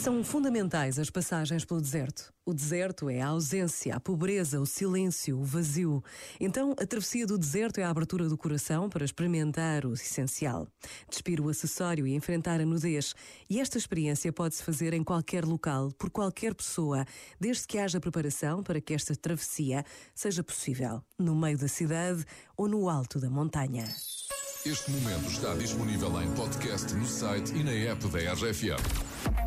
São fundamentais as passagens pelo deserto. O deserto é a ausência, a pobreza, o silêncio, o vazio. Então, a travessia do deserto é a abertura do coração para experimentar o essencial. Despir o acessório e enfrentar a nudez. E esta experiência pode-se fazer em qualquer local, por qualquer pessoa, desde que haja preparação para que esta travessia seja possível, no meio da cidade ou no alto da montanha. Este momento está disponível em podcast no site e na app da RFM.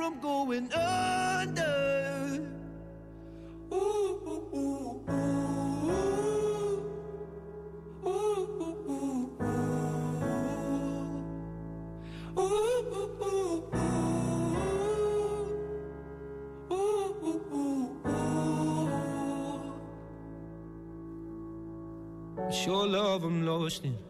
from going under. Ooh, ooh, ooh, ooh. Ooh, ooh, ooh, ooh. Ooh, ooh, ooh, love I'm lost in.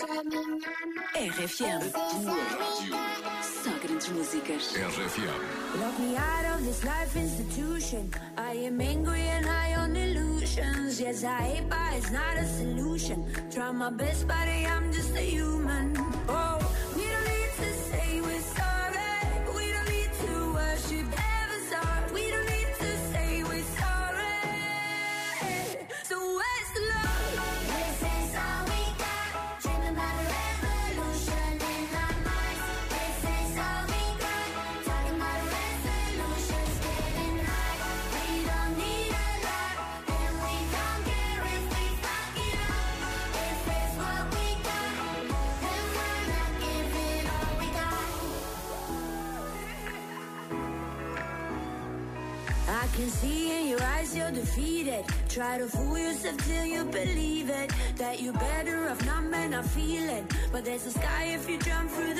RFM. This is all. Só grandes músicas. RFM. Lock me out of this life institution. I am angry and high on illusions. Yes, I hate, but it's not a solution. Try my best, but I'm just a human. Can see in your eyes you're defeated. Try to fool yourself till you believe it. That you're better off not men not feeling. But there's a sky if you jump through the